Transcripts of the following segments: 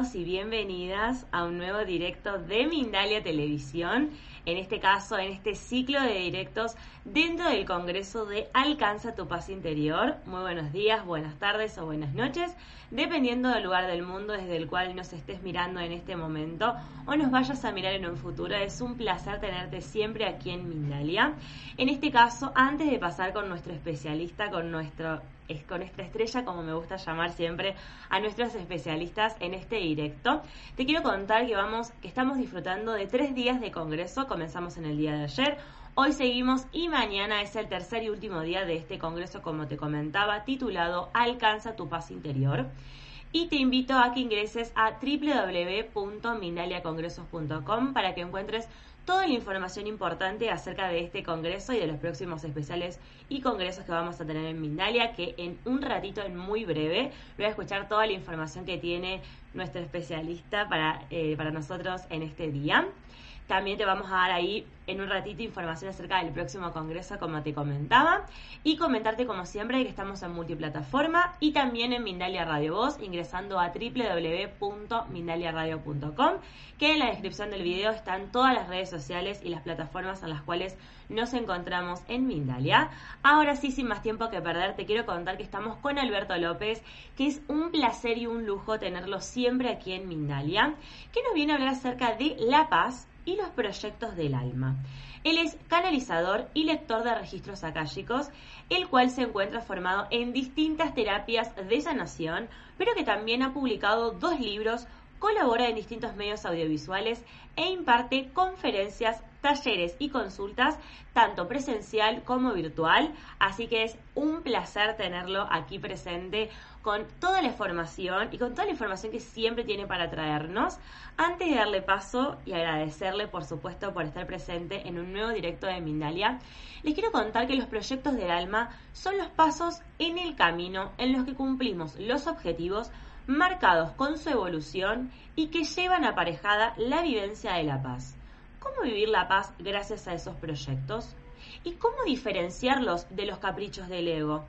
Y bienvenidas a un nuevo directo de Mindalia Televisión, en este caso en este ciclo de directos dentro del Congreso de Alcanza tu paz interior. Muy buenos días, buenas tardes o buenas noches, dependiendo del lugar del mundo desde el cual nos estés mirando en este momento o nos vayas a mirar en un futuro. Es un placer tenerte siempre aquí en Mindalia. En este caso, antes de pasar con nuestro especialista, con nuestro es con nuestra estrella, como me gusta llamar siempre a nuestros especialistas en este directo. Te quiero contar que vamos, que estamos disfrutando de tres días de congreso. Comenzamos en el día de ayer. Hoy seguimos y mañana es el tercer y último día de este congreso, como te comentaba, titulado Alcanza tu paz interior. Y te invito a que ingreses a www.mindaliacongresos.com para que encuentres toda la información importante acerca de este congreso y de los próximos especiales y congresos que vamos a tener en Mindalia, que en un ratito, en muy breve, voy a escuchar toda la información que tiene nuestro especialista para, eh, para nosotros en este día. También te vamos a dar ahí en un ratito información acerca del próximo congreso, como te comentaba. Y comentarte, como siempre, que estamos en multiplataforma y también en Mindalia Radio Voz, ingresando a www.mindaliaradio.com, que en la descripción del video están todas las redes sociales y las plataformas en las cuales nos encontramos en Mindalia. Ahora sí, sin más tiempo que perder, te quiero contar que estamos con Alberto López, que es un placer y un lujo tenerlo siempre aquí en Mindalia, que nos viene a hablar acerca de la paz y los proyectos del alma. Él es canalizador y lector de registros akáshicos, el cual se encuentra formado en distintas terapias de sanación, pero que también ha publicado dos libros, colabora en distintos medios audiovisuales e imparte conferencias talleres y consultas, tanto presencial como virtual. Así que es un placer tenerlo aquí presente con toda la información y con toda la información que siempre tiene para traernos. Antes de darle paso y agradecerle, por supuesto, por estar presente en un nuevo directo de Mindalia, les quiero contar que los proyectos del alma son los pasos en el camino en los que cumplimos los objetivos marcados con su evolución y que llevan aparejada la vivencia de la paz cómo vivir la paz gracias a esos proyectos y cómo diferenciarlos de los caprichos del ego.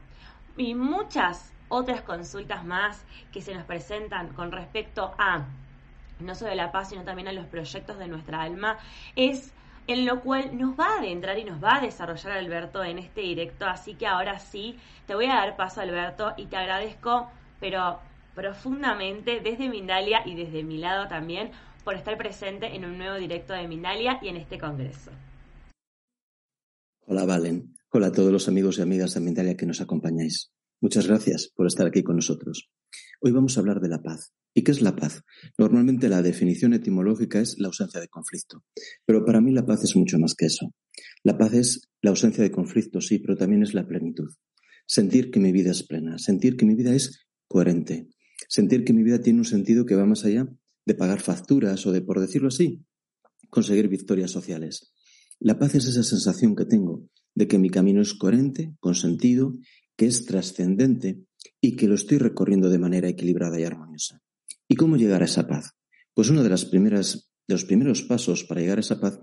Y muchas otras consultas más que se nos presentan con respecto a no solo la paz, sino también a los proyectos de nuestra alma, es en lo cual nos va a adentrar y nos va a desarrollar Alberto en este directo. Así que ahora sí, te voy a dar paso, Alberto, y te agradezco, pero profundamente desde Mindalia y desde mi lado también por estar presente en un nuevo directo de Mindalia y en este congreso. Hola Valen, hola a todos los amigos y amigas de Mindalia que nos acompañáis. Muchas gracias por estar aquí con nosotros. Hoy vamos a hablar de la paz. ¿Y qué es la paz? Normalmente la definición etimológica es la ausencia de conflicto, pero para mí la paz es mucho más que eso. La paz es la ausencia de conflicto, sí, pero también es la plenitud. Sentir que mi vida es plena, sentir que mi vida es coherente, sentir que mi vida tiene un sentido que va más allá de pagar facturas o de, por decirlo así, conseguir victorias sociales. La paz es esa sensación que tengo de que mi camino es coherente, con sentido, que es trascendente y que lo estoy recorriendo de manera equilibrada y armoniosa. ¿Y cómo llegar a esa paz? Pues uno de, los primeros pasos para llegar a esa paz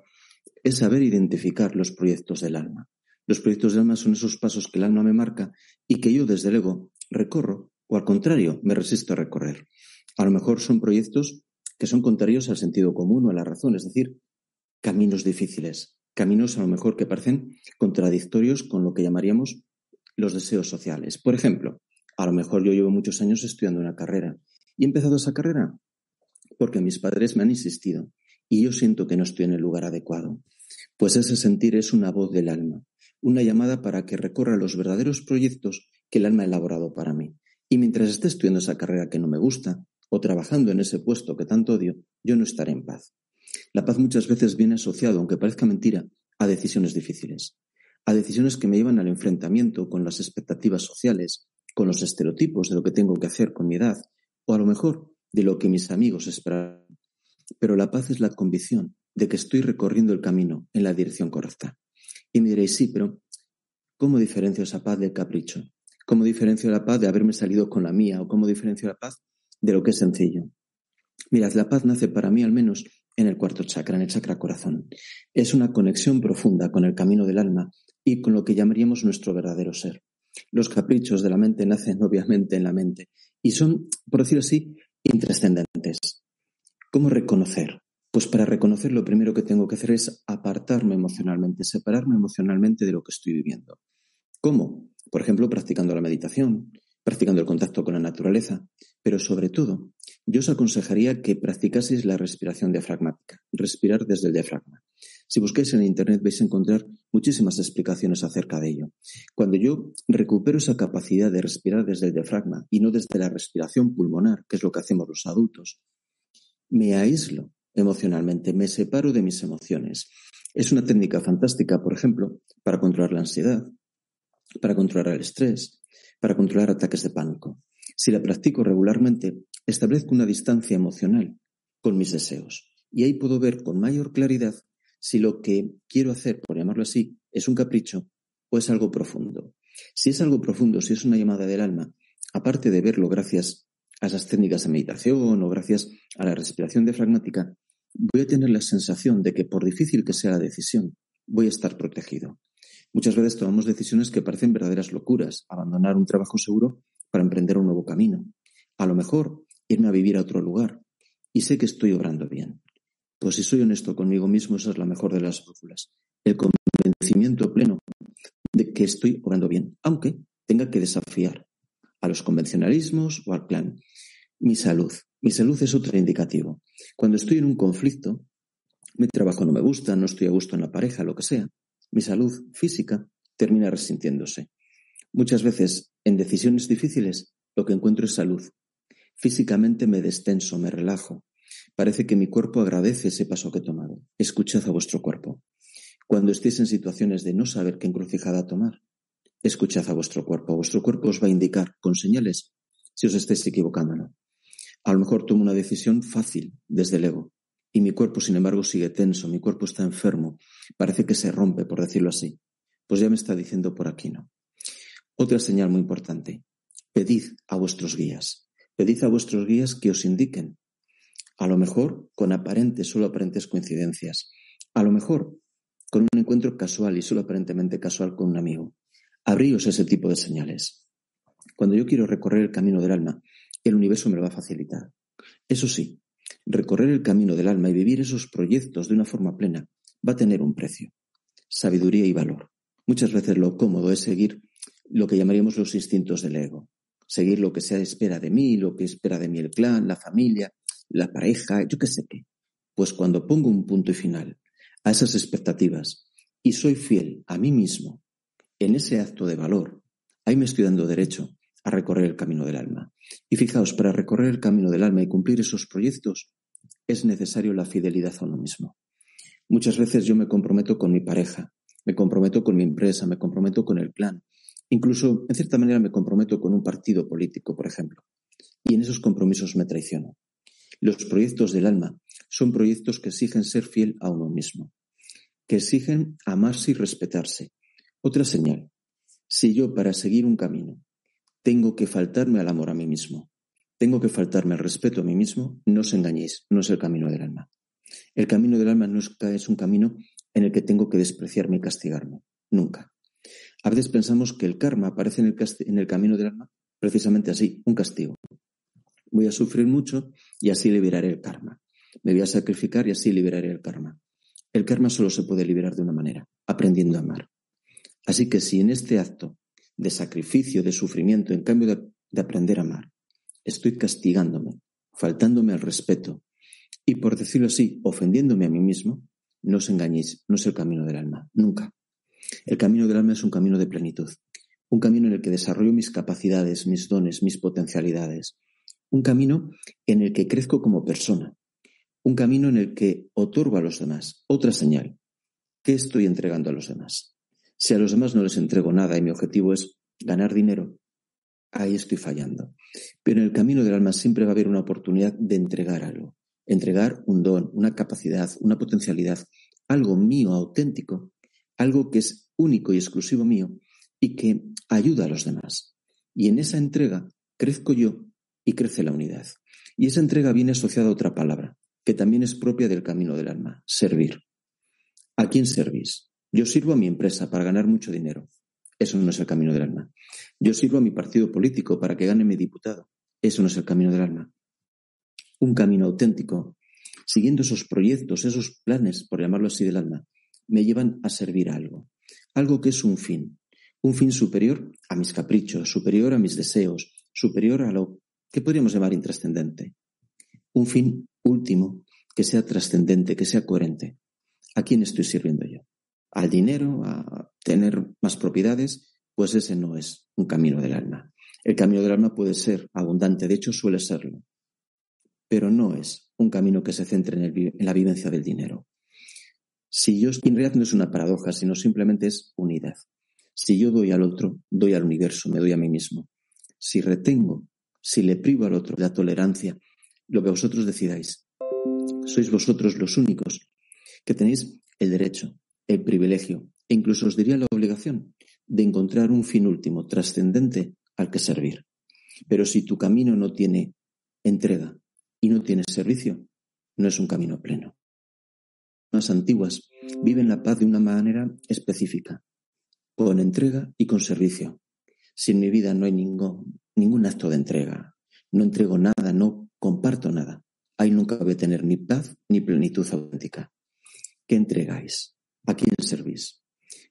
es saber identificar los proyectos del alma. Los proyectos del alma son esos pasos que el alma me marca y que yo desde luego recorro o al contrario me resisto a recorrer. A lo mejor son proyectos que son contrarios al sentido común o a la razón, es decir, caminos difíciles, caminos a lo mejor que parecen contradictorios con lo que llamaríamos los deseos sociales. Por ejemplo, a lo mejor yo llevo muchos años estudiando una carrera y he empezado esa carrera porque mis padres me han insistido y yo siento que no estoy en el lugar adecuado. Pues ese sentir es una voz del alma, una llamada para que recorra los verdaderos proyectos que el alma ha elaborado para mí. Y mientras esté estudiando esa carrera que no me gusta, o trabajando en ese puesto que tanto odio, yo no estaré en paz. La paz muchas veces viene asociado, aunque parezca mentira, a decisiones difíciles, a decisiones que me llevan al enfrentamiento con las expectativas sociales, con los estereotipos de lo que tengo que hacer con mi edad, o a lo mejor de lo que mis amigos esperan. Pero la paz es la convicción de que estoy recorriendo el camino en la dirección correcta. Y me diréis, sí, pero ¿cómo diferencio esa paz del capricho? ¿Cómo diferencio la paz de haberme salido con la mía? ¿O cómo diferencio la paz de lo que es sencillo. Mirad, la paz nace para mí al menos en el cuarto chakra, en el chakra corazón. Es una conexión profunda con el camino del alma y con lo que llamaríamos nuestro verdadero ser. Los caprichos de la mente nacen obviamente en la mente y son, por decirlo así, intrascendentes. ¿Cómo reconocer? Pues para reconocer lo primero que tengo que hacer es apartarme emocionalmente, separarme emocionalmente de lo que estoy viviendo. ¿Cómo? Por ejemplo, practicando la meditación, practicando el contacto con la naturaleza, pero sobre todo, yo os aconsejaría que practicaseis la respiración diafragmática, respirar desde el diafragma. Si buscáis en Internet vais a encontrar muchísimas explicaciones acerca de ello. Cuando yo recupero esa capacidad de respirar desde el diafragma y no desde la respiración pulmonar, que es lo que hacemos los adultos, me aíslo emocionalmente, me separo de mis emociones. Es una técnica fantástica, por ejemplo, para controlar la ansiedad, para controlar el estrés, para controlar ataques de pánico. Si la practico regularmente, establezco una distancia emocional con mis deseos y ahí puedo ver con mayor claridad si lo que quiero hacer, por llamarlo así, es un capricho o es algo profundo. Si es algo profundo, si es una llamada del alma, aparte de verlo gracias a esas técnicas de meditación o gracias a la respiración diafragmática, voy a tener la sensación de que por difícil que sea la decisión, voy a estar protegido. Muchas veces tomamos decisiones que parecen verdaderas locuras, abandonar un trabajo seguro para emprender un nuevo camino. A lo mejor irme a vivir a otro lugar. Y sé que estoy obrando bien. Pues si soy honesto conmigo mismo, esa es la mejor de las brújulas. El convencimiento pleno de que estoy obrando bien, aunque tenga que desafiar a los convencionalismos o al plan. Mi salud. Mi salud es otro indicativo. Cuando estoy en un conflicto, mi trabajo no me gusta, no estoy a gusto en la pareja, lo que sea, mi salud física termina resintiéndose. Muchas veces, en decisiones difíciles, lo que encuentro es salud. Físicamente me destenso, me relajo. Parece que mi cuerpo agradece ese paso que he tomado. Escuchad a vuestro cuerpo. Cuando estéis en situaciones de no saber qué encrucijada tomar, escuchad a vuestro cuerpo. Vuestro cuerpo os va a indicar con señales si os estáis equivocando. A lo mejor tomo una decisión fácil desde el ego, y mi cuerpo, sin embargo, sigue tenso, mi cuerpo está enfermo, parece que se rompe, por decirlo así. Pues ya me está diciendo por aquí no. Otra señal muy importante. Pedid a vuestros guías. Pedid a vuestros guías que os indiquen. A lo mejor con aparentes, solo aparentes coincidencias. A lo mejor con un encuentro casual y solo aparentemente casual con un amigo. Abríos ese tipo de señales. Cuando yo quiero recorrer el camino del alma, el universo me lo va a facilitar. Eso sí, recorrer el camino del alma y vivir esos proyectos de una forma plena va a tener un precio, sabiduría y valor. Muchas veces lo cómodo es seguir lo que llamaríamos los instintos del ego, seguir lo que se espera de mí, lo que espera de mí el clan, la familia, la pareja, yo qué sé qué. Pues cuando pongo un punto y final a esas expectativas y soy fiel a mí mismo en ese acto de valor, ahí me estoy dando derecho a recorrer el camino del alma. Y fijaos, para recorrer el camino del alma y cumplir esos proyectos es necesario la fidelidad a uno mismo. Muchas veces yo me comprometo con mi pareja, me comprometo con mi empresa, me comprometo con el plan, incluso en cierta manera me comprometo con un partido político, por ejemplo. Y en esos compromisos me traiciono. Los proyectos del alma son proyectos que exigen ser fiel a uno mismo, que exigen amarse y respetarse. Otra señal, si yo para seguir un camino tengo que faltarme al amor a mí mismo, tengo que faltarme al respeto a mí mismo, no os engañéis, no es el camino del alma. El camino del alma no es, un camino en el que tengo que despreciarme y castigarme, nunca. A veces pensamos que el karma aparece en el, en el camino del alma precisamente así, un castigo. Voy a sufrir mucho y así liberaré el karma. Me voy a sacrificar y así liberaré el karma. El karma solo se puede liberar de una manera, aprendiendo a amar. Así que si en este acto de sacrificio, de sufrimiento, en cambio de, aprender a amar. Estoy castigándome, faltándome al respeto y, por decirlo así, ofendiéndome a mí mismo. No os engañéis, no es el camino del alma, nunca. El camino del alma es un camino de plenitud, un camino en el que desarrollo mis capacidades, mis dones, mis potencialidades, un camino en el que crezco como persona, un camino en el que otorgo a los demás otra señal. ¿Qué estoy entregando a los demás? Si a los demás no les entrego nada y mi objetivo es ganar dinero, ahí estoy fallando. Pero en el camino del alma siempre va a haber una oportunidad de entregar algo. Entregar un don, una capacidad, una potencialidad, algo mío, auténtico, algo que es único y exclusivo mío y que ayuda a los demás. Y en esa entrega crezco yo y crece la unidad. Y esa entrega viene asociada a otra palabra, que también es propia del camino del alma, servir. ¿A quién servís? Yo sirvo a mi empresa para ganar mucho dinero. Eso no es el camino del alma. Yo sirvo a mi partido político para que gane mi diputado. Eso no es el camino del alma. un camino auténtico, siguiendo esos proyectos, esos planes, por llamarlo así, del alma, me llevan a servir a algo. Algo que es un fin. Un fin superior a mis caprichos, superior a mis deseos, superior a lo que podríamos llamar intrascendente. Un fin último que sea trascendente, que sea coherente. ¿A quién estoy sirviendo yo? ¿Al dinero? ¿A tener más propiedades? Pues ese no es un camino del alma. El camino del alma puede ser abundante, de hecho suele serlo, pero no es un camino que se centre en, la vivencia del dinero. Si yo, en realidad no es una paradoja, sino simplemente es unidad. Si yo doy al otro, doy al universo, me doy a mí mismo. Si retengo, si le privo al otro la tolerancia, lo que vosotros decidáis, sois vosotros los únicos que tenéis el derecho, el privilegio e incluso os diría la obligación de encontrar un fin último, trascendente al que servir. Pero si tu camino no tiene entrega y no tiene servicio, no es un camino pleno. Las antiguas viven la paz de una manera específica, con entrega y con servicio. Si en mi vida no hay ningún, acto de entrega, no entrego nada, no comparto nada, ahí nunca voy a tener ni paz ni plenitud auténtica. ¿Qué entregáis? ¿A quién servís?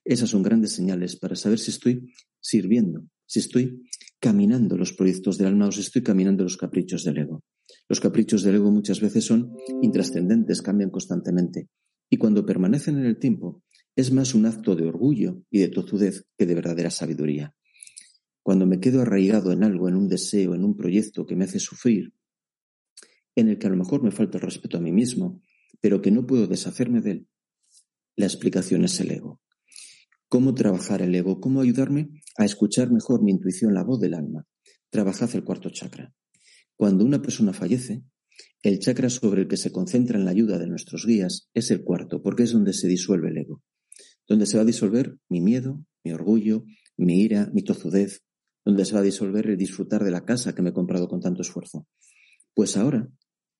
Esas son grandes señales para saber si estoy sirviendo, si estoy caminando los proyectos del alma o si estoy caminando los caprichos del ego. Los caprichos del ego muchas veces son intrascendentes, cambian constantemente. Y cuando permanecen en el tiempo, es más un acto de orgullo y de tozudez que de verdadera sabiduría. Cuando me quedo arraigado en algo, en un deseo, en un proyecto que me hace sufrir, en el que a lo mejor me falta el respeto a mí mismo, pero que no puedo deshacerme de él, la explicación es el ego. ¿Cómo trabajar el ego? ¿Cómo ayudarme a escuchar mejor mi intuición, la voz del alma? Trabajad el cuarto chakra. Cuando una persona fallece, el chakra sobre el que se concentra en la ayuda de nuestros guías es el cuarto, porque es donde se disuelve el ego, donde se va a disolver mi miedo, mi orgullo, mi ira, mi tozudez, donde se va a disolver el disfrutar de la casa que me he comprado con tanto esfuerzo. Pues ahora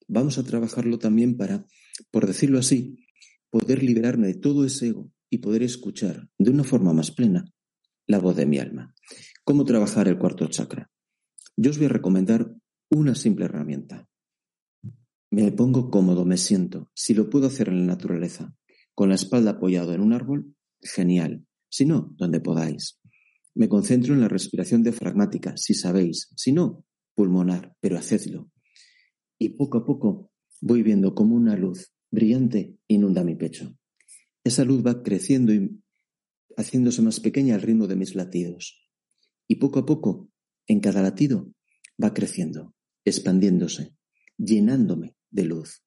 vamos a trabajarlo también para, por decirlo así, poder liberarme de todo ese ego y poder escuchar de una forma más plena la voz de mi alma. ¿Cómo trabajar el cuarto chakra? Yo os voy a recomendar una simple herramienta. Me pongo cómodo, me siento. Si lo puedo hacer en la naturaleza, con la espalda apoyada en un árbol, genial. Si no, donde podáis. Me concentro en la respiración diafragmática, si sabéis. Si no, pulmonar, pero hacedlo. Y poco a poco voy viendo como una luz brillante inunda mi pecho. Esa luz va creciendo y haciéndose más pequeña al ritmo de mis latidos. Y poco a poco, en cada latido, va creciendo, expandiéndose, llenándome de luz.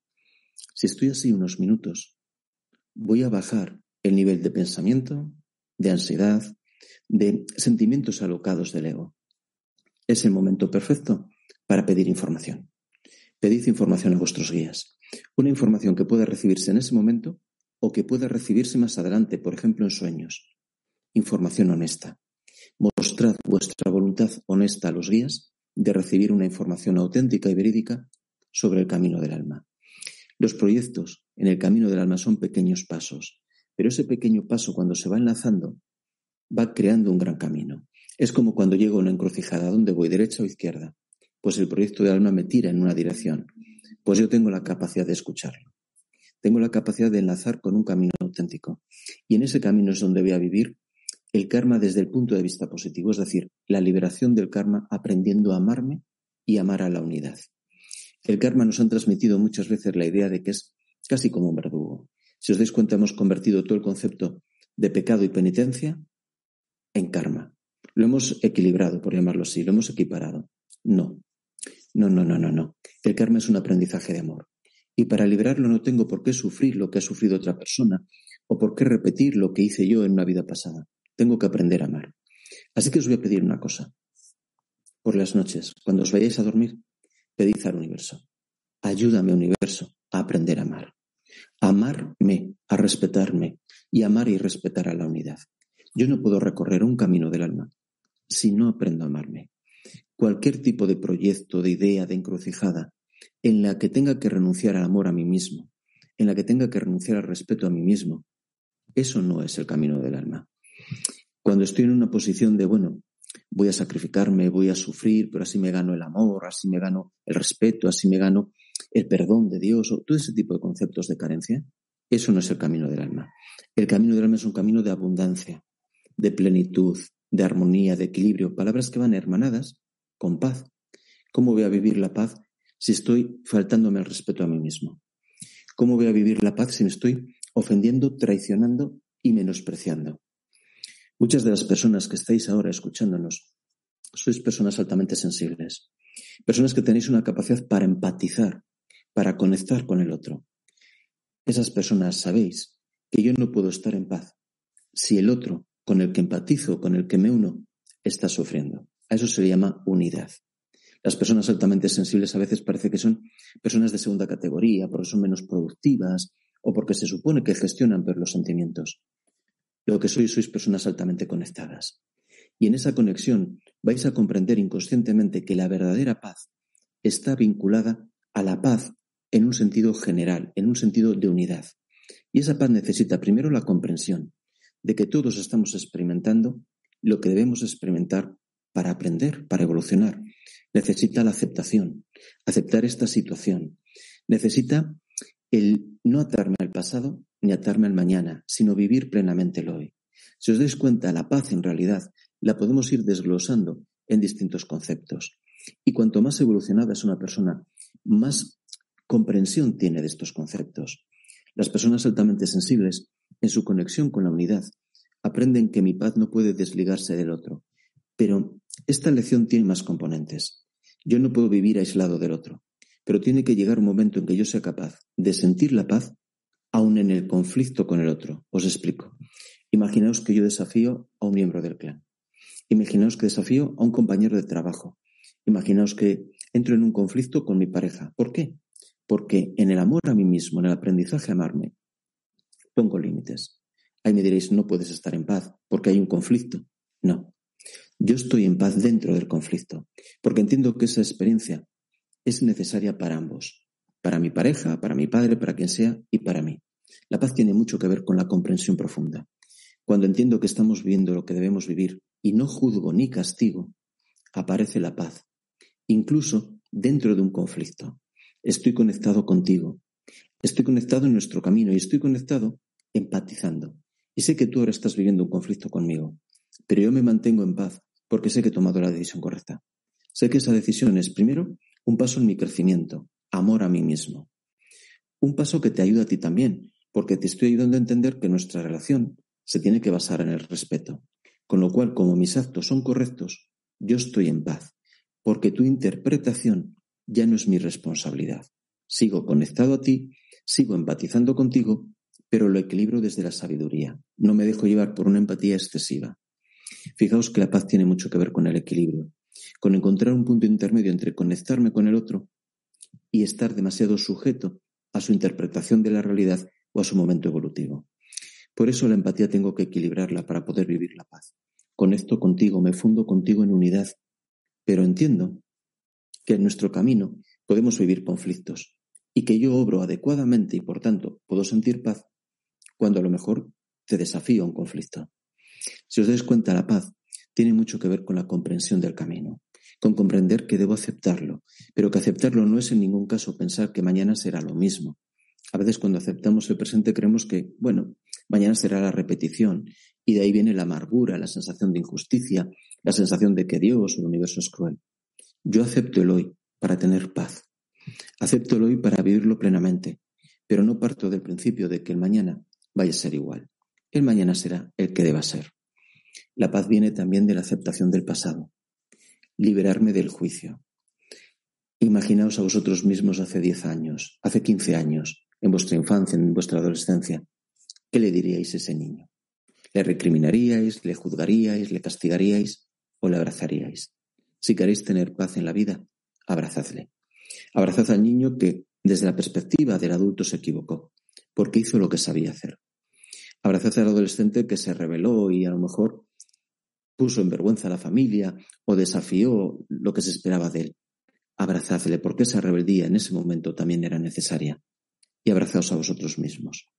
Si estoy así unos minutos, voy a bajar el nivel de pensamiento, de ansiedad, de sentimientos alocados del ego. Es el momento perfecto para pedir información. Pedid información a vuestros guías. Una información que pueda recibirse en ese momento o que pueda recibirse más adelante, por ejemplo, en sueños. Información honesta. Mostrad vuestra voluntad honesta a los guías de recibir una información auténtica y verídica sobre el camino del alma. Los proyectos en el camino del alma son pequeños pasos, pero ese pequeño paso cuando se va enlazando va creando un gran camino. Es como cuando llego a una encrucijada, ¿dónde voy? ¿Derecha o izquierda? Pues el proyecto del alma me tira en una dirección, pues yo tengo la capacidad de escucharlo tengo la capacidad de enlazar con un camino auténtico. Y en ese camino es donde voy a vivir el karma desde el punto de vista positivo, es decir, la liberación del karma aprendiendo a amarme y amar a la unidad. El karma nos han transmitido muchas veces la idea de que es casi como un verdugo. Si os dais cuenta, hemos convertido todo el concepto de pecado y penitencia en karma. Lo hemos equilibrado, por llamarlo así, lo hemos equiparado. No, no, no, no, no, no. El karma es un aprendizaje de amor. Y para librarlo no tengo por qué sufrir lo que ha sufrido otra persona o por qué repetir lo que hice yo en una vida pasada. Tengo que aprender a amar. Así que os voy a pedir una cosa. Por las noches, cuando os vayáis a dormir, pedid al universo. Ayúdame, universo, a aprender a amar. Amarme, a respetarme y amar y respetar a la unidad. Yo no puedo recorrer un camino del alma si no aprendo a amarme. Cualquier tipo de proyecto, de idea, de encrucijada, en la que tenga que renunciar al amor a mí mismo, en la que tenga que renunciar al respeto a mí mismo, eso no es el camino del alma. Cuando estoy en una posición de, bueno, voy a sacrificarme, voy a sufrir, pero así me gano el amor, así me gano el respeto, así me gano el perdón de Dios o todo ese tipo de conceptos de carencia, eso no es el camino del alma. El camino del alma es un camino de abundancia, de plenitud, de armonía, de equilibrio, palabras que van hermanadas con paz. ¿Cómo voy a vivir la paz si estoy faltándome el respeto a mí mismo? ¿Cómo voy a vivir la paz si me estoy ofendiendo, traicionando y menospreciando? Muchas de las personas que estáis ahora escuchándonos sois personas altamente sensibles, personas que tenéis una capacidad para empatizar, para conectar con el otro. Esas personas sabéis que yo no puedo estar en paz si el otro con el que empatizo, con el que me uno, está sufriendo. A eso se le llama unidad. Las personas altamente sensibles a veces parece que son personas de segunda categoría, porque son menos productivas o porque se supone que gestionan peor los sentimientos. Lo que sois sois personas altamente conectadas. Y en esa conexión vais a comprender inconscientemente que la verdadera paz está vinculada a la paz en un sentido general, en un sentido de unidad. Y esa paz necesita primero la comprensión de que todos estamos experimentando lo que debemos experimentar para aprender, para evolucionar. Necesita la aceptación, aceptar esta situación. Necesita el no atarme al pasado ni atarme al mañana, sino vivir plenamente el hoy. Si os dais cuenta, la paz en realidad la podemos ir desglosando en distintos conceptos. Y cuanto más evolucionada es una persona, más comprensión tiene de estos conceptos. Las personas altamente sensibles, en su conexión con la unidad, aprenden que mi paz no puede desligarse del otro. Pero esta lección tiene más componentes. Yo no puedo vivir aislado del otro, pero tiene que llegar un momento en que yo sea capaz de sentir la paz aún en el conflicto con el otro. Os explico. Imaginaos que yo desafío a un miembro del clan. Imaginaos que desafío a un compañero de trabajo. Imaginaos que entro en un conflicto con mi pareja. ¿Por qué? Porque en el amor a mí mismo, en el aprendizaje a amarme, pongo límites. Ahí me diréis, no puedes estar en paz porque hay un conflicto. No. Yo estoy en paz dentro del conflicto, porque entiendo que esa experiencia es necesaria para ambos, para mi pareja, para mi padre, para quien sea y para mí. La paz tiene mucho que ver con la comprensión profunda. Cuando entiendo que estamos viviendo lo que debemos vivir y no juzgo ni castigo, aparece la paz, incluso dentro de un conflicto. Estoy conectado contigo, estoy conectado en nuestro camino y estoy conectado empatizando. Y sé que tú ahora estás viviendo un conflicto conmigo, pero yo me mantengo en paz porque sé que he tomado la decisión correcta. Sé que esa decisión es, primero, un paso en mi crecimiento, amor a mí mismo. Un paso que te ayuda a ti también, porque te estoy ayudando a entender que nuestra relación se tiene que basar en el respeto. Con lo cual, como mis actos son correctos, yo estoy en paz, porque tu interpretación ya no es mi responsabilidad. Sigo conectado a ti, sigo empatizando contigo, pero lo equilibro desde la sabiduría. No me dejo llevar por una empatía excesiva. Fijaos que la paz tiene mucho que ver con el equilibrio, con encontrar un punto intermedio entre conectarme con el otro y estar demasiado sujeto a su interpretación de la realidad o a su momento evolutivo. Por eso la empatía tengo que equilibrarla para poder vivir la paz. Conecto contigo, me fundo contigo en unidad, pero entiendo que en nuestro camino podemos vivir conflictos y que yo obro adecuadamente y por tanto puedo sentir paz cuando a lo mejor te desafío a un conflicto. Si os dais cuenta, la paz tiene mucho que ver con la comprensión del camino, con comprender que debo aceptarlo, pero que aceptarlo no es en ningún caso pensar que mañana será lo mismo. A veces cuando aceptamos el presente creemos que, bueno, mañana será la repetición y de ahí viene la amargura, la sensación de injusticia, la sensación de que Dios o el universo es cruel. Yo acepto el hoy para tener paz. Acepto el hoy para vivirlo plenamente, pero no parto del principio de que el mañana vaya a ser igual. El mañana será el que deba ser. La paz viene también de la aceptación del pasado. Liberarme del juicio. Imaginaos a vosotros mismos hace 10 años, hace 15 años, en vuestra infancia, en vuestra adolescencia. ¿Qué le diríais a ese niño? ¿Le recriminaríais, le juzgaríais, le castigaríais o le abrazaríais? Si queréis tener paz en la vida, abrazadle. Abrazad al niño que, desde la perspectiva del adulto, se equivocó, porque hizo lo que sabía hacer. Abrazad al adolescente que se rebeló y a lo mejor puso en vergüenza a la familia o desafió lo que se esperaba de él. Abrazadle porque esa rebeldía en ese momento también era necesaria. Y abrazaos a vosotros mismos.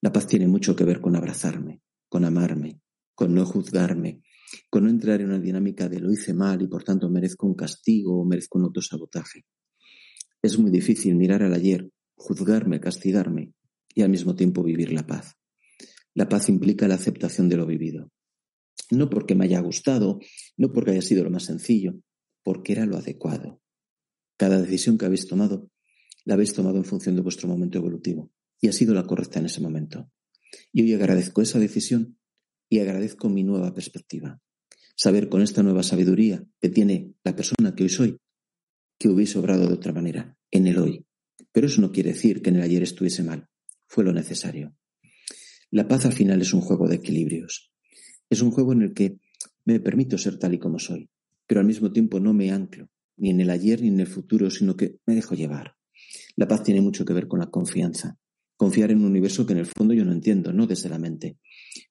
La paz tiene mucho que ver con abrazarme, con amarme, con no juzgarme, con no entrar en una dinámica de lo hice mal y por tanto merezco un castigo o merezco un autosabotaje. Es muy difícil mirar al ayer, juzgarme, castigarme y al mismo tiempo vivir la paz. La paz implica la aceptación de lo vivido. No porque me haya gustado, no porque haya sido lo más sencillo, porque era lo adecuado. Cada decisión que habéis tomado, la habéis tomado en función de vuestro momento evolutivo y ha sido la correcta en ese momento. Y hoy agradezco esa decisión y agradezco mi nueva perspectiva. Saber con esta nueva sabiduría que tiene la persona que hoy soy, que hubiese obrado de otra manera, en el hoy. Pero eso no quiere decir que en el ayer estuviese mal. Fue lo necesario. La paz al final es un juego de equilibrios. Es un juego en el que me permito ser tal y como soy, pero al mismo tiempo no me anclo, ni en el ayer ni en el futuro, sino que me dejo llevar. La paz tiene mucho que ver con la confianza. Confiar en un universo que en el fondo yo no entiendo, no desde la mente,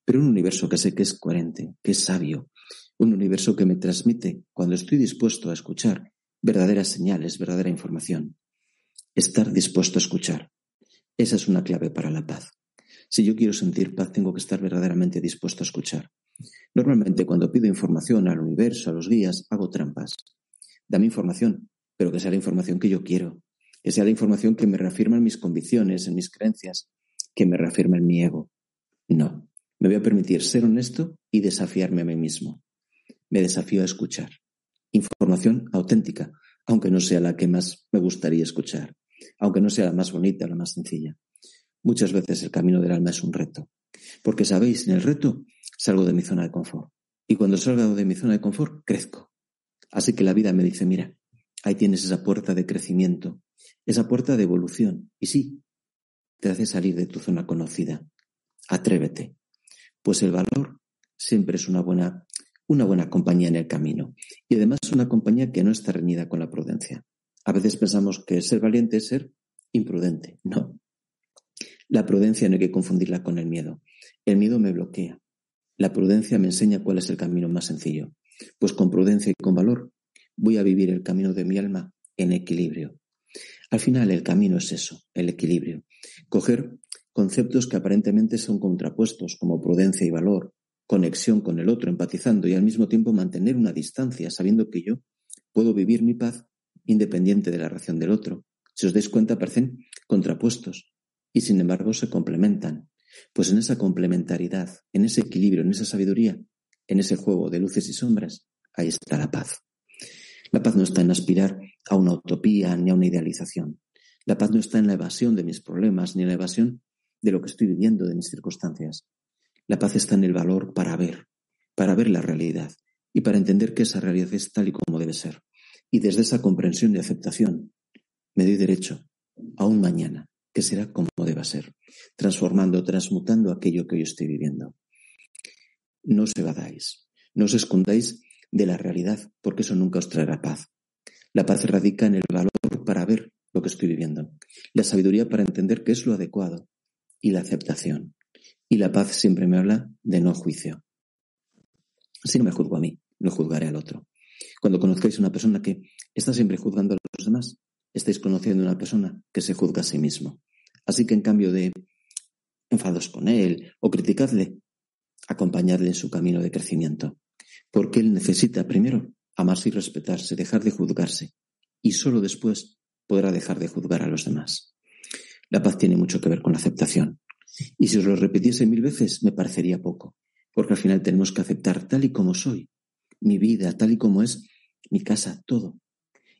pero un universo que sé que es coherente, que es sabio, un universo que me transmite, cuando estoy dispuesto a escuchar, verdaderas señales, verdadera información. Estar dispuesto a escuchar. Esa es una clave para la paz. Si yo quiero sentir paz, tengo que estar verdaderamente dispuesto a escuchar. Normalmente cuando pido información al universo, a los guías, hago trampas. Dame información, pero que sea la información que yo quiero, que sea la información que me reafirma en mis convicciones, en mis creencias, que me reafirma en mi ego. No, me voy a permitir ser honesto y desafiarme a mí mismo. Me desafío a escuchar. Información auténtica, aunque no sea la que más me gustaría escuchar, aunque no sea la más bonita, la más sencilla. Muchas veces el camino del alma es un reto. Porque sabéis, en el reto salgo de mi zona de confort. Y cuando salgo de mi zona de confort, crezco. Así que la vida me dice, mira, ahí tienes esa puerta de crecimiento, esa puerta de evolución. Y sí, te hace salir de tu zona conocida. Atrévete. Pues el valor siempre es una buena, una buena compañía en el camino. Y además una compañía que no está reñida con la prudencia. A veces pensamos que ser valiente es ser imprudente. No, la prudencia no hay que confundirla con el miedo. El miedo me bloquea. La prudencia me enseña cuál es el camino más sencillo. Pues con prudencia y con valor voy a vivir el camino de mi alma en equilibrio. Al final el camino es eso, el equilibrio. Coger conceptos que aparentemente son contrapuestos, como prudencia y valor, conexión con el otro, empatizando y al mismo tiempo mantener una distancia, sabiendo que yo puedo vivir mi paz independiente de la reacción del otro. Si os dais cuenta, parecen contrapuestos, y sin embargo se complementan. Pues en esa complementariedad, en ese equilibrio, en esa sabiduría, en ese juego de luces y sombras, ahí está la paz. La paz no está en aspirar a una utopía ni a una idealización. La paz no está en la evasión de mis problemas ni en la evasión de lo que estoy viviendo, de mis circunstancias. La paz está en el valor para ver, para ver la realidad y para entender que esa realidad es tal y como debe ser. Y desde esa comprensión y aceptación me doy derecho a un mañana que será como deba ser, transformando, transmutando aquello que hoy estoy viviendo. No os evadáis, no os escondáis de la realidad, porque eso nunca os traerá paz. La paz radica en el valor para ver lo que estoy viviendo, la sabiduría para entender qué es lo adecuado y la aceptación. Y la paz siempre me habla de no juicio. Si no me juzgo a mí, no juzgaré al otro. Cuando conozcáis a una persona que está siempre juzgando a los demás, estáis conociendo a una persona que se juzga a sí mismo. Así que en cambio de enfados con él o criticarle, acompañarle en su camino de crecimiento. Porque él necesita primero amarse y respetarse, dejar de juzgarse. Y solo después podrá dejar de juzgar a los demás. La paz tiene mucho que ver con la aceptación. Y si os lo repitiese mil veces, me parecería poco. Porque al final tenemos que aceptar tal y como soy, mi vida, tal y como es, mi casa, todo.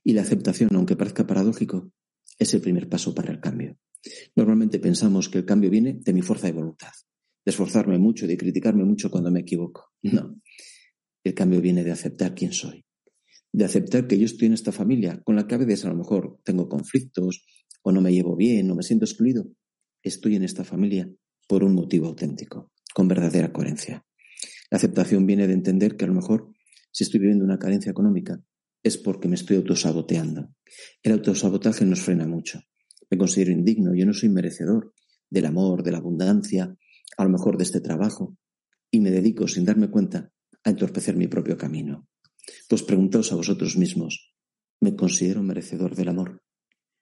Y la aceptación, aunque parezca paradójico, es el primer paso para el cambio. Normalmente pensamos que el cambio viene de mi fuerza de voluntad, de esforzarme mucho, de criticarme mucho cuando me equivoco. No. El cambio viene de aceptar quién soy, de aceptar que yo estoy en esta familia con la que a veces a lo mejor tengo conflictos o no me llevo bien o me siento excluido. Estoy en esta familia por un motivo auténtico, con verdadera coherencia. La aceptación viene de entender que a lo mejor si estoy viviendo una carencia económica es porque me estoy autosaboteando. El autosabotaje nos frena mucho. Me considero indigno, yo no soy merecedor del amor, de la abundancia, a lo mejor de este trabajo, y me dedico, sin darme cuenta, a entorpecer mi propio camino. Pues preguntaos a vosotros mismos, ¿me considero merecedor del amor?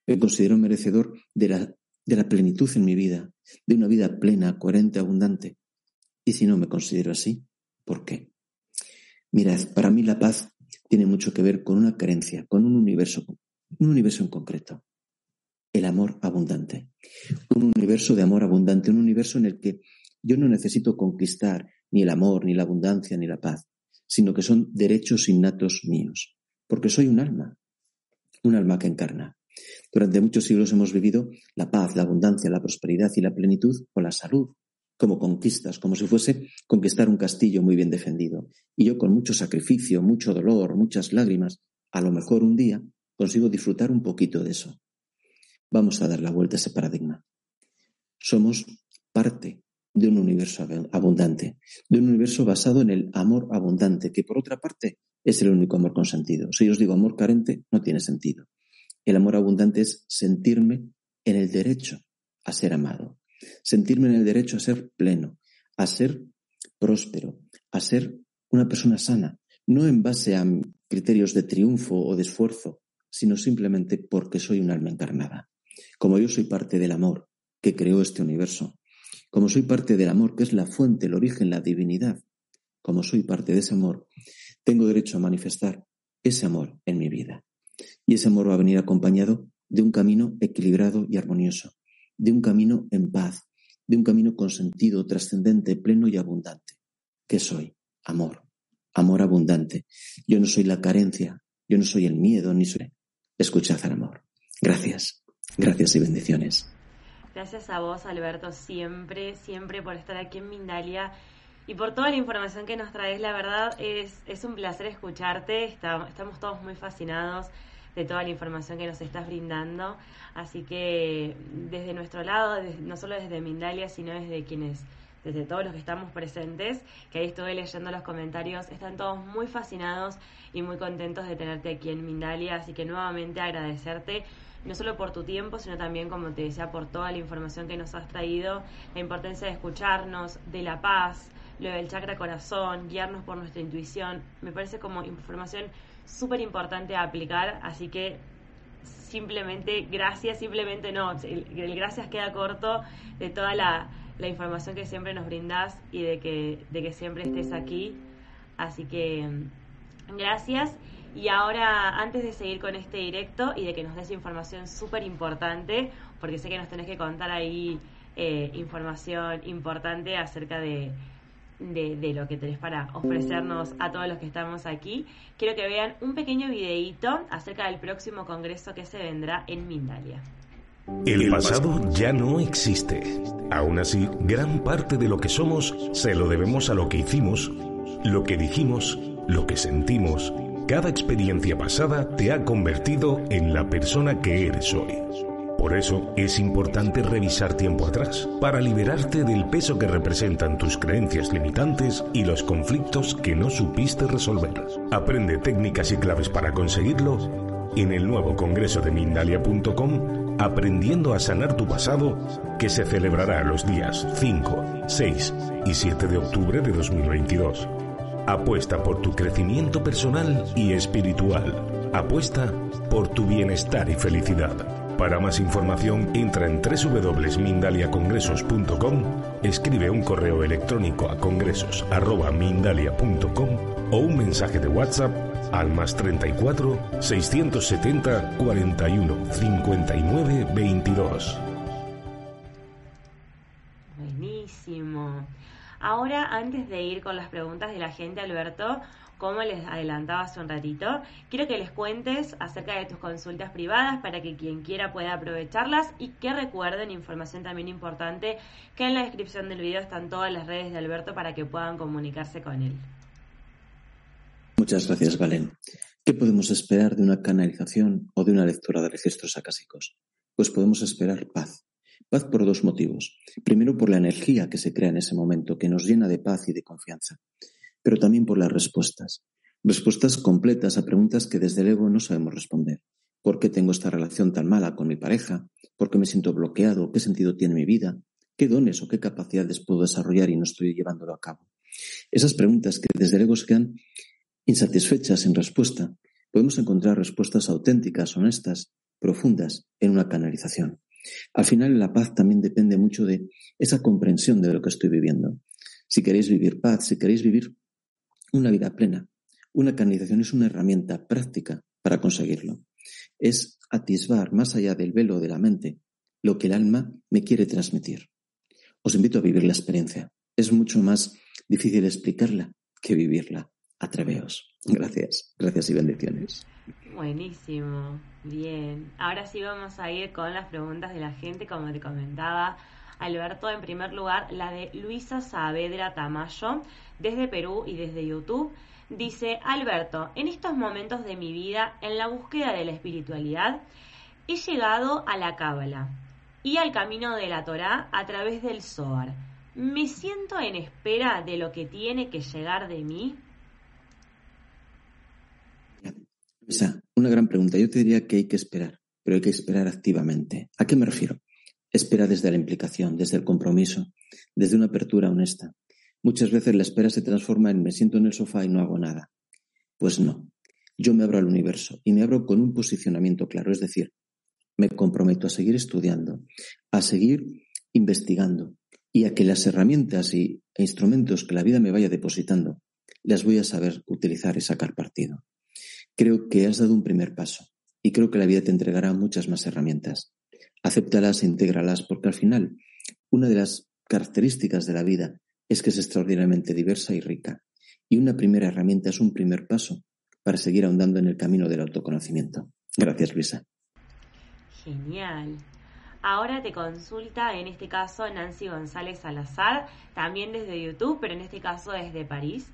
¿Me considero merecedor de la, de la plenitud en mi vida, de una vida plena, coherente, abundante? Y si no me considero así, ¿por qué? Mirad, para mí la paz tiene mucho que ver con una carencia, con un universo, un universo en concreto. el amor abundante. Un universo de amor abundante, un universo en el que yo no necesito conquistar ni el amor, ni la abundancia, ni la paz, sino que son derechos innatos míos, porque soy un alma, un alma que encarna. Durante muchos siglos hemos vivido la paz, la abundancia, la prosperidad y la plenitud o la salud como conquistas, como si fuese conquistar un castillo muy bien defendido. Y yo con mucho sacrificio, mucho dolor, muchas lágrimas, a lo mejor un día consigo disfrutar un poquito de eso. Vamos a dar la vuelta a ese paradigma. Somos parte de un universo abundante, de un universo basado en el amor abundante, que por otra parte es el único amor consentido. Si yo os digo amor carente, no tiene sentido. El amor abundante es sentirme en el derecho a ser amado, sentirme en el derecho a ser pleno, a ser próspero, a ser una persona sana, no en base a criterios de triunfo o de esfuerzo, sino simplemente porque soy un alma encarnada. Como yo soy parte del amor que creó este universo, como soy parte del amor que es la fuente, el origen, la divinidad, como soy parte de ese amor, tengo derecho a manifestar ese amor en mi vida. Y ese amor va a venir acompañado de un camino equilibrado y armonioso, de un camino en paz, de un camino con sentido trascendente, pleno y abundante. ¿Qué soy? Amor. Amor abundante. Yo no soy la carencia, yo no soy el miedo, ni soy... Escuchad al amor. Gracias. Gracias y bendiciones. Gracias a vos, Alberto, siempre, siempre por estar aquí en Mindalia y por toda la información que nos traes. La verdad es, es un placer escucharte. estamos todos muy fascinados de toda la información que nos estás brindando. Así que desde nuestro lado, no solo desde Mindalia, sino desde quienes, desde todos los que estamos presentes, que ahí estuve leyendo los comentarios, están todos muy fascinados y muy contentos de tenerte aquí en Mindalia. Así que nuevamente agradecerte no solo por tu tiempo, sino también, como te decía, por toda la información que nos has traído, la importancia de escucharnos, de la paz, lo del chakra corazón, guiarnos por nuestra intuición. Me parece como información súper importante a aplicar, así que simplemente gracias, simplemente no, el, gracias queda corto de toda la, la, información que siempre nos brindas y de que, de que siempre estés aquí. Así que gracias. Y ahora, antes de seguir con este directo y de que nos des información súper importante, porque sé que nos tenés que contar ahí eh, información importante acerca de, de, lo que tenés para ofrecernos a todos los que estamos aquí, quiero que vean un pequeño videíto acerca del próximo congreso que se vendrá en Mindalia. El pasado ya no existe. Aún así, gran parte de lo que somos se lo debemos a lo que hicimos, lo que dijimos, lo que sentimos. Cada experiencia pasada te ha convertido en la persona que eres hoy. Por eso es importante revisar tiempo atrás, para liberarte del peso que representan tus creencias limitantes y los conflictos que no supiste resolver. Aprende técnicas y claves para conseguirlo en el nuevo congreso de Mindalia.com, Aprendiendo a sanar tu pasado, que se celebrará los días 5, 6 y 7 de octubre de 2022. Apuesta por tu crecimiento personal y espiritual. Apuesta por tu bienestar y felicidad. Para más información entra en www.mindaliacongresos.com, escribe un correo electrónico a congresos.mindalia.com o un mensaje de WhatsApp al más 34 670 41 59 22. Buenísimo. Ahora, antes de ir con las preguntas de la gente, Alberto, como les adelantaba hace un ratito, quiero que les cuentes acerca de tus consultas privadas para que quien quiera pueda aprovecharlas y que recuerden información también importante que en la descripción del video están todas las redes de Alberto para que puedan comunicarse con él. Muchas gracias, Valen. ¿Qué podemos esperar de una canalización o de una lectura de registros acásicos? Pues podemos esperar paz. Paz por dos motivos. Primero, por la energía que se crea en ese momento, que nos llena de paz y de confianza pero también por las respuestas. Respuestas completas a preguntas que desde el ego no sabemos responder. ¿Por qué tengo esta relación tan mala con mi pareja? ¿Por qué me siento bloqueado? ¿Qué sentido tiene mi vida? ¿Qué dones o qué capacidades puedo desarrollar y no estoy llevándolo a cabo? Esas preguntas que desde el ego se quedan insatisfechas en respuesta, podemos encontrar respuestas auténticas, honestas, profundas en una canalización. Al final, la paz también depende mucho de esa comprensión de lo que estoy viviendo. Si queréis vivir paz, si queréis vivir una vida plena. Una canalización es una herramienta práctica para conseguirlo. Es atisbar más allá del velo de la mente lo que el alma me quiere transmitir. Os invito a vivir la experiencia. Es mucho más difícil explicarla que vivirla. Atreveos. Gracias, gracias y bendiciones. Buenísimo, bien. Ahora sí vamos a ir con las preguntas de la gente, como te comentaba. Alberto, en primer lugar, la de Luisa Saavedra Tamayo, desde Perú y desde YouTube. Dice, Alberto, en estos momentos de mi vida, en la búsqueda de la espiritualidad, he llegado a la Cábala y al camino de la Torá a través del Zohar. ¿Me siento en espera de lo que tiene que llegar de mí? Esa, una gran pregunta. Yo te diría que hay que esperar, pero hay que esperar activamente. ¿A qué me refiero? Espera desde la implicación, desde el compromiso, desde una apertura honesta. Muchas veces la espera se transforma en me siento en el sofá y no hago nada. Pues no. Yo me abro al universo y me abro con un posicionamiento claro, es decir, me comprometo a seguir estudiando, a seguir investigando y a que las herramientas y e instrumentos que la vida me vaya depositando las voy a saber utilizar y sacar partido. Creo que has dado un primer paso y creo que la vida te entregará muchas más herramientas. Acéptalas e intégralas porque al final una de las características de la vida es que es extraordinariamente diversa y rica. Y una primera herramienta es un primer paso para seguir ahondando en el camino del autoconocimiento. Gracias, Luisa. Genial. Ahora te consulta, en este caso, Nancy González Salazar, también desde YouTube, pero en este caso desde París.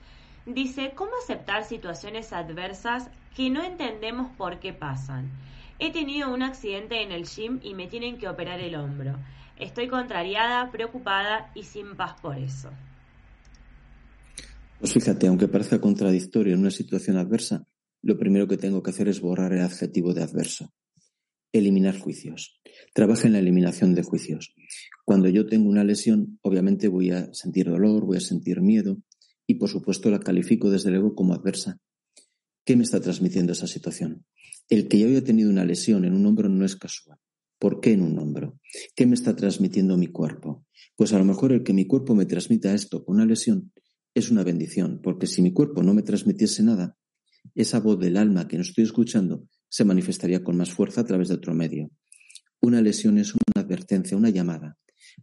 Dice, ¿cómo aceptar situaciones adversas que no entendemos por qué pasan? He tenido un accidente en el gym y me tienen que operar el hombro. Estoy contrariada, preocupada y sin paz por eso. Pues fíjate, aunque parezca contradictorio en una situación adversa, lo primero que tengo que hacer es borrar el adjetivo de adverso. Eliminar juicios. Trabaja en la eliminación de juicios. Cuando yo tengo una lesión, obviamente voy a sentir dolor, voy a sentir miedo, y por supuesto la califico desde luego como adversa. ¿Qué me está transmitiendo esa situación? El que yo haya tenido una lesión en un hombro no es casual. ¿Por qué en un hombro? ¿Qué me está transmitiendo mi cuerpo? Pues a lo mejor el que mi cuerpo me transmita esto con una lesión es una bendición, porque si mi cuerpo no me transmitiese nada, esa voz del alma que no estoy escuchando se manifestaría con más fuerza a través de otro medio. Una lesión es una advertencia, una llamada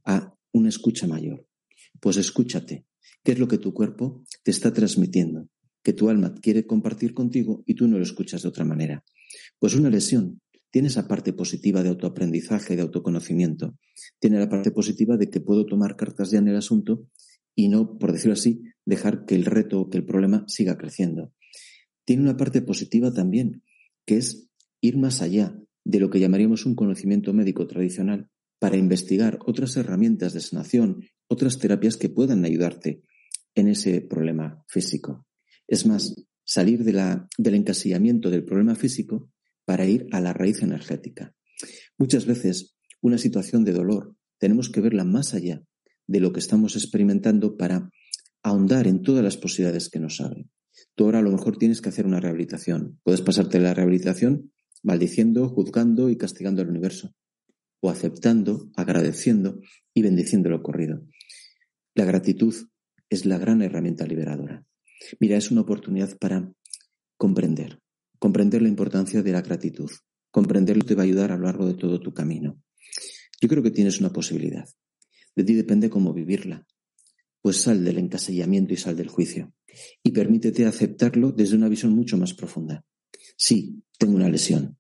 a una escucha mayor. Pues escúchate, ¿Qué es lo que tu cuerpo te está transmitiendo? Que tu alma quiere compartir contigo y tú no lo escuchas de otra manera. Pues una lesión tiene esa parte positiva de autoaprendizaje, de autoconocimiento. Tiene la parte positiva de que puedo tomar cartas ya en el asunto y no, por decirlo así, dejar que el reto o que el problema siga creciendo. Tiene una parte positiva también, que es ir más allá de lo que llamaríamos un conocimiento médico tradicional para investigar otras herramientas de sanación, otras terapias que puedan ayudarte en ese problema físico. Es más, salir del encasillamiento del problema físico para ir a la raíz energética. Muchas veces una situación de dolor tenemos que verla más allá de lo que estamos experimentando para ahondar en todas las posibilidades que nos abren. Tú ahora a lo mejor tienes que hacer una rehabilitación. Puedes pasarte la rehabilitación maldiciendo, juzgando y castigando al universo, o aceptando, agradeciendo y bendiciendo lo ocurrido. La gratitud es la gran herramienta liberadora. Mira, es una oportunidad para comprender, comprender la importancia de la gratitud. Comprenderlo te va a ayudar a lo largo de todo tu camino. Yo creo que tienes una posibilidad. De ti depende cómo vivirla. Pues sal del encasillamiento y sal del juicio. Y permítete aceptarlo desde una visión mucho más profunda. Sí, tengo una lesión.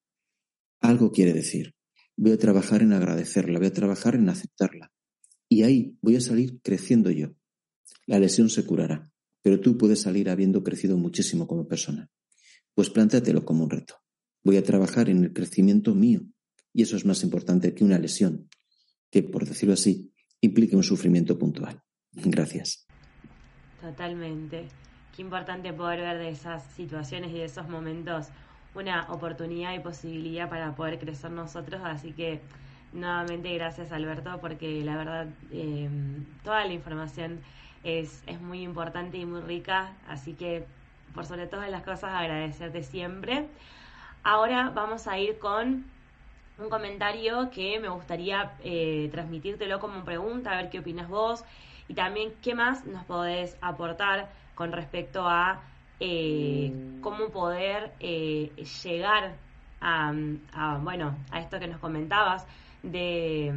Algo quiere decir. Voy a trabajar en agradecerla, voy a trabajar en aceptarla. Y ahí voy a salir creciendo yo. La lesión se curará, pero tú puedes salir habiendo crecido muchísimo como persona. Pues plántatelo como un reto. Voy a trabajar en el crecimiento mío. Y eso es más importante que una lesión, que, por decirlo así, implique un sufrimiento puntual. Gracias. Totalmente. Qué importante poder ver de esas situaciones y de esos momentos una oportunidad y posibilidad para poder crecer nosotros. Así que nuevamente gracias Alberto porque la verdad eh, toda la información es, es muy importante y muy rica, así que por sobre todas las cosas agradecerte siempre. Ahora vamos a ir con un comentario que me gustaría eh, transmitírtelo como pregunta, a ver qué opinas vos y también qué más nos podés aportar con respecto a eh, cómo poder eh, llegar a, bueno, a esto que nos comentabas de,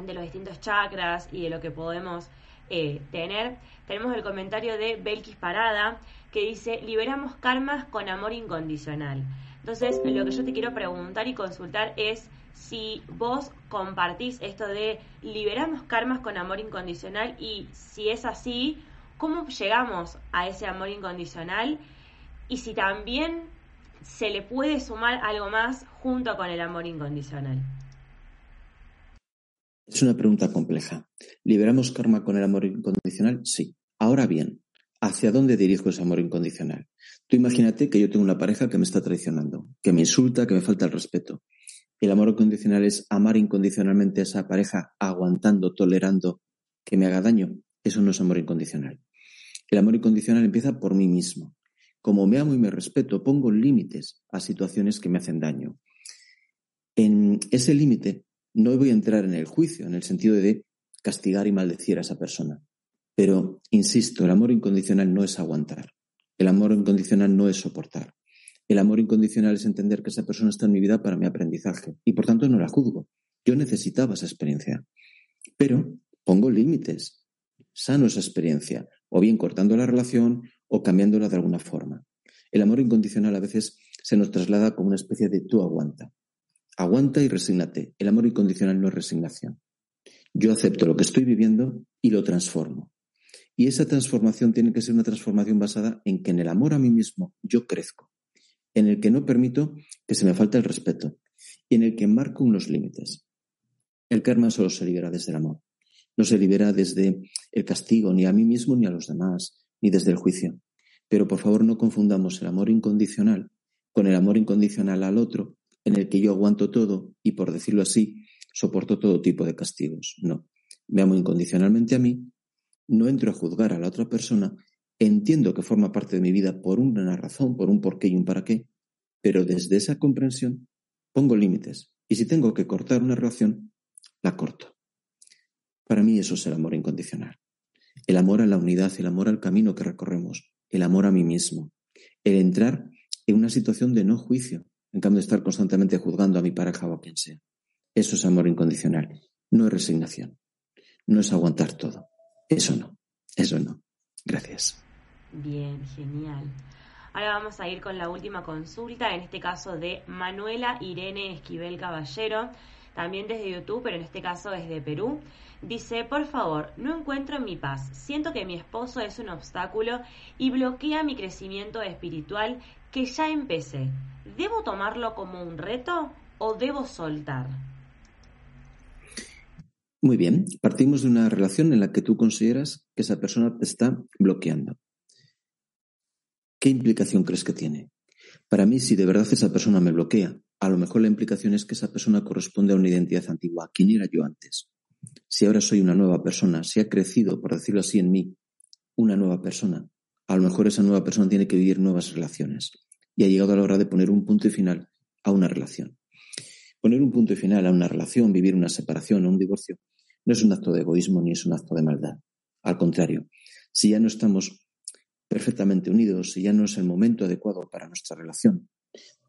de los distintos chakras y de lo que podemos eh, tener, tenemos el comentario de Belkis Parada que dice, liberamos karmas con amor incondicional. Entonces, lo que yo te quiero preguntar y consultar es si vos compartís esto de liberamos karmas con amor incondicional y si es así, ¿cómo llegamos a ese amor incondicional? Y si también se le puede sumar algo más junto con el amor incondicional. Es una pregunta compleja. ¿Liberamos karma con el amor incondicional? Sí. Ahora bien, ¿hacia dónde dirijo ese amor incondicional? Tú imagínate que yo tengo una pareja que me está traicionando, que me insulta, que me falta el respeto. El amor incondicional es amar incondicionalmente a esa pareja, aguantando, tolerando que me haga daño. Eso no es amor incondicional. El amor incondicional empieza por mí mismo. Como me amo y me respeto, pongo límites a situaciones que me hacen daño. En ese límite no voy a entrar en el juicio, en el sentido de castigar y maldecir a esa persona. Pero, insisto, el amor incondicional no es aguantar. El amor incondicional no es soportar. El amor incondicional es entender que esa persona está en mi vida para mi aprendizaje y por tanto no la juzgo. Yo necesitaba esa experiencia. Pero pongo límites, sano esa experiencia, o bien cortando la relación o cambiándola de alguna forma. El amor incondicional a veces se nos traslada como una especie de tú aguanta. Aguanta y resígnate. El amor incondicional no es resignación. Yo acepto lo que estoy viviendo y lo transformo. Y esa transformación tiene que ser una transformación basada en que en el amor a mí mismo yo crezco, en el que no permito que se me falte el respeto y en el que marco unos límites. El karma solo se libera desde el amor. No se libera desde el castigo ni a mí mismo ni a los demás, ni desde el juicio. Pero por favor no confundamos el amor incondicional con el amor incondicional al otro en el que yo aguanto todo y, por decirlo así, soporto todo tipo de castigos. No. Me amo incondicionalmente a mí, no entro a juzgar a la otra persona, entiendo que forma parte de mi vida por una razón, por un porqué y un para qué, pero desde esa comprensión pongo límites. Y si tengo que cortar una relación, la corto. Para mí eso es el amor incondicional. El amor a la unidad, el amor al camino que recorremos, el amor a mí mismo, el entrar en una situación de no juicio, en cambio de estar constantemente juzgando a mi pareja o a quien sea. Eso es amor incondicional, no es resignación, no es aguantar todo. Eso no, eso no. Gracias. Bien, genial. Ahora vamos a ir con la última consulta, en este caso de Manuela Irene Esquivel Caballero, también desde YouTube, pero en este caso desde Perú. Dice, por favor, no encuentro mi paz. Siento que mi esposo es un obstáculo y bloquea mi crecimiento espiritual que ya empecé. ¿Debo tomarlo como un reto o debo soltar? Muy bien, partimos de una relación en la que tú consideras que esa persona te está bloqueando. ¿Qué implicación crees que tiene? Para mí, si de verdad esa persona me bloquea, a lo mejor la implicación es que esa persona corresponde a una identidad antigua. ¿Quién era yo antes? Si ahora soy una nueva persona, si ha crecido, por decirlo así, en mí, una nueva persona, a lo mejor esa nueva persona tiene que vivir nuevas relaciones y ha llegado la hora de poner un punto y final a una relación. Poner un punto y final a una relación, vivir una separación o un divorcio, no es un acto de egoísmo ni es un acto de maldad. Al contrario, si ya no estamos perfectamente unidos, si ya no es el momento adecuado para nuestra relación,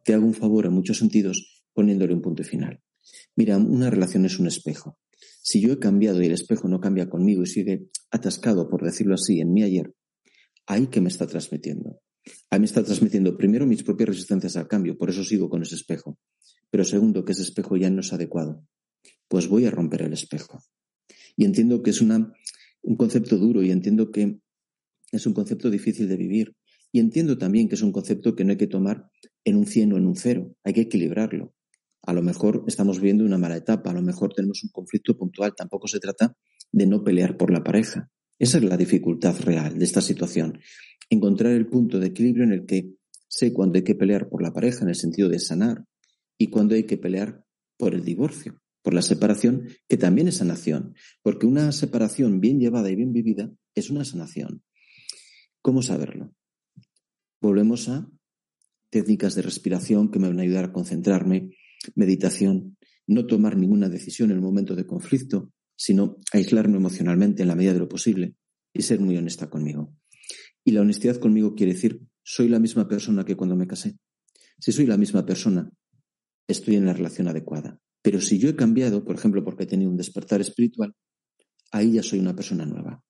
te hago un favor en muchos sentidos poniéndole un punto final. Mira, una relación es un espejo. Si yo he cambiado y el espejo no cambia conmigo y sigue atascado, por decirlo así, en mi ayer, ahí que me está transmitiendo. A mí me está transmitiendo primero mis propias resistencias al cambio, por eso sigo con ese espejo. Pero segundo, que ese espejo ya no es adecuado. Pues voy a romper el espejo. Y entiendo que es una, un concepto duro y entiendo que es un concepto difícil de vivir. Y entiendo también que es un concepto que no hay que tomar en un 100 o en un cero. Hay que equilibrarlo. A lo mejor estamos viviendo una mala etapa, a lo mejor tenemos un conflicto puntual. Tampoco se trata de no pelear por la pareja. Esa es la dificultad real de esta situación encontrar el punto de equilibrio en el que sé cuándo hay que pelear por la pareja en el sentido de sanar y cuándo hay que pelear por el divorcio, por la separación, que también es sanación, porque una separación bien llevada y bien vivida es una sanación. ¿Cómo saberlo? Volvemos a técnicas de respiración que me van a ayudar a concentrarme, meditación, no tomar ninguna decisión en el momento de conflicto, sino aislarme emocionalmente en la medida de lo posible y ser muy honesta conmigo. Y la honestidad conmigo quiere decir, soy la misma persona que cuando me casé. Si soy la misma persona, estoy en la relación adecuada. Pero si yo he cambiado, por ejemplo, porque he tenido un despertar espiritual, ahí ya soy una persona nueva.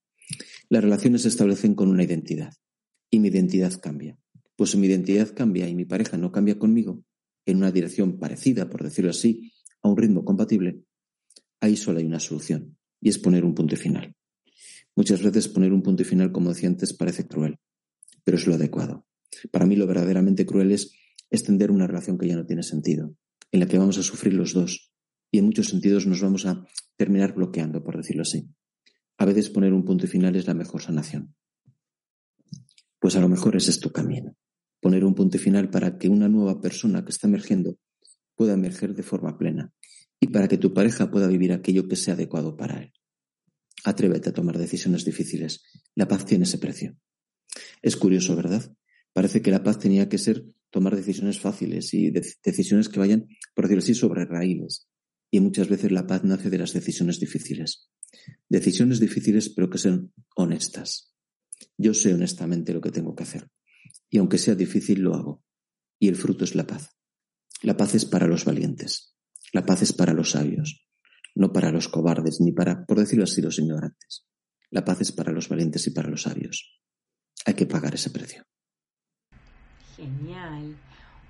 Las relaciones se establecen con una identidad y mi identidad cambia. Pues si mi identidad cambia y mi pareja no cambia conmigo en una dirección parecida, por decirlo así, a un ritmo compatible, ahí solo hay una solución y es poner un punto final. Muchas veces poner un punto final, como decía antes, parece cruel, pero es lo adecuado. Para mí lo verdaderamente cruel es extender una relación que ya no tiene sentido, en la que vamos a sufrir los dos y en muchos sentidos nos vamos a terminar bloqueando, por decirlo así. A veces poner un punto final es la mejor sanación. Pues a lo mejor es esto camino. Poner un punto final para que una nueva persona que está emergiendo pueda emerger de forma plena y para que tu pareja pueda vivir aquello que sea adecuado para él. Atrévete a tomar decisiones difíciles. La paz tiene ese precio. Es curioso, ¿verdad? Parece que la paz tenía que ser tomar decisiones fáciles y decisiones que vayan, por decirlo así, sobre raíles. Y muchas veces la paz nace de las decisiones difíciles. Decisiones difíciles, pero que sean honestas. Yo sé honestamente lo que tengo que hacer. Y aunque sea difícil, lo hago. Y el fruto es la paz. La paz es para los valientes. La paz es para los sabios. No para los cobardes, ni para, por decirlo así, los ignorantes. La paz es para los valientes y para los sabios. Hay que pagar ese precio. Genial.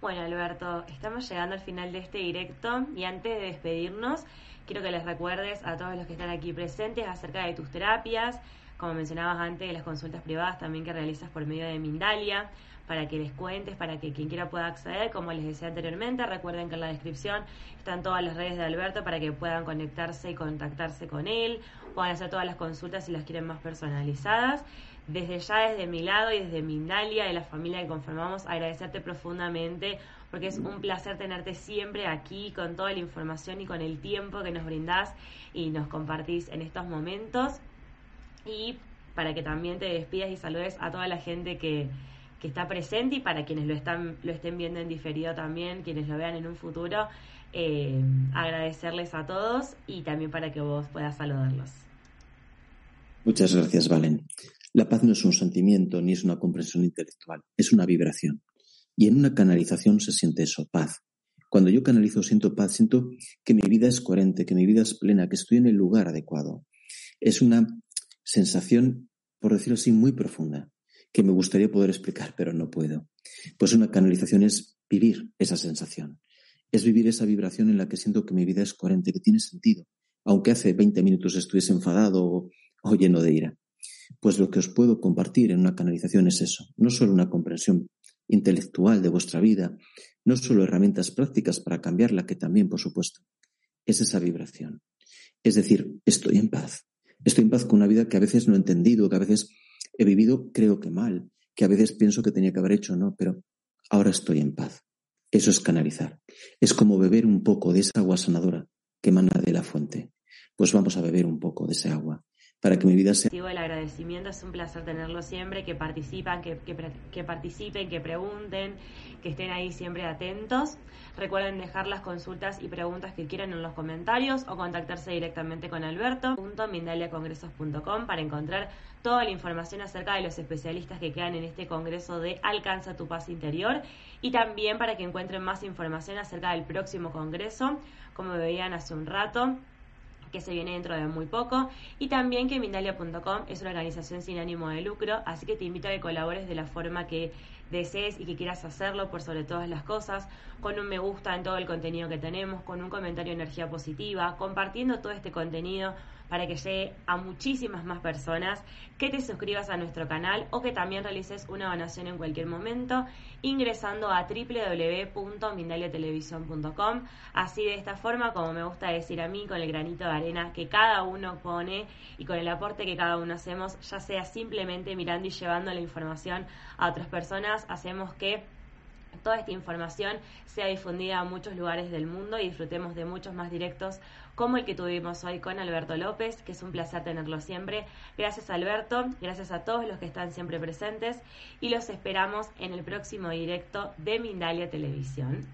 Bueno, Alberto, estamos llegando al final de este directo y antes de despedirnos, quiero que les recuerdes a todos los que están aquí presentes acerca de tus terapias, como mencionabas antes, las consultas privadas también que realizas por medio de Mindalia, para que les cuentes, para que quien quiera pueda acceder, como les decía anteriormente, recuerden que en la descripción están todas las redes de Alberto para que puedan conectarse y contactarse con él, puedan hacer todas las consultas si las quieren más personalizadas desde ya, desde mi lado y desde Mindalia, de la familia que conformamos, agradecerte profundamente porque es un placer tenerte siempre aquí con toda la información y con el tiempo que nos brindás y nos compartís en estos momentos. Y para que también te despidas y saludes a toda la gente que, que está presente y para quienes lo, están, lo estén viendo en diferido también, quienes lo vean en un futuro, eh, agradecerles a todos y también para que vos puedas saludarlos. Muchas gracias, Valen. La paz no es un sentimiento ni es una comprensión intelectual, es una vibración. Y en una canalización se siente eso, paz. Cuando yo canalizo siento paz, siento que mi vida es coherente, que mi vida es plena, que estoy en el lugar adecuado. Es una sensación, por decirlo así, muy profunda, que me gustaría poder explicar, pero no puedo. Pues una canalización es vivir esa sensación. Es vivir esa vibración en la que siento que mi vida es coherente, que tiene sentido, aunque hace 20 minutos estuviese enfadado o, o lleno de ira. Pues lo que os puedo compartir en una canalización es eso, no solo una comprensión intelectual de vuestra vida, no solo herramientas prácticas para cambiarla, que también, por supuesto, es esa vibración. Es decir, estoy en paz. Estoy en paz con una vida que a veces no he entendido, que a veces he vivido creo que mal, que a veces pienso que tenía que haber hecho no, pero ahora estoy en paz. Eso es canalizar. Es como beber un poco de esa agua sanadora que emana de la fuente. Pues vamos a beber un poco de esa agua para que mi vida. El agradecimiento es un placer tenerlo siempre, que participan, que, que, participen, que pregunten, que estén ahí siempre atentos. Recuerden dejar las consultas y preguntas que quieran en los comentarios o contactarse directamente con alberto.mindaliacongresos.com para encontrar toda la información acerca de los especialistas que quedan en este congreso de Alcanza tu paz interior y también para que encuentren más información acerca del próximo congreso, como veían hace un rato que se viene dentro de muy poco, y también que Mindalia.com es una organización sin ánimo de lucro, así que te invito a que colabores de la forma que desees y que quieras hacerlo por sobre todas las cosas, con un me gusta en todo el contenido que tenemos, con un comentario de energía positiva, compartiendo todo este contenido para que llegue a muchísimas más personas, que te suscribas a nuestro canal o que también realices una donación en cualquier momento ingresando a www.mindaliatelevisión.com. Así de esta forma, como me gusta decir a mí, con el granito de arena que cada uno pone y con el aporte que cada uno hacemos, ya sea simplemente mirando y llevando la información a otras personas, hacemos que toda esta información sea difundida a muchos lugares del mundo y disfrutemos de muchos más directos como el que tuvimos hoy con Alberto López, que es un placer tenerlo siempre. Gracias Alberto, gracias a todos los que están siempre presentes y los esperamos en el próximo directo de Mindalia Televisión.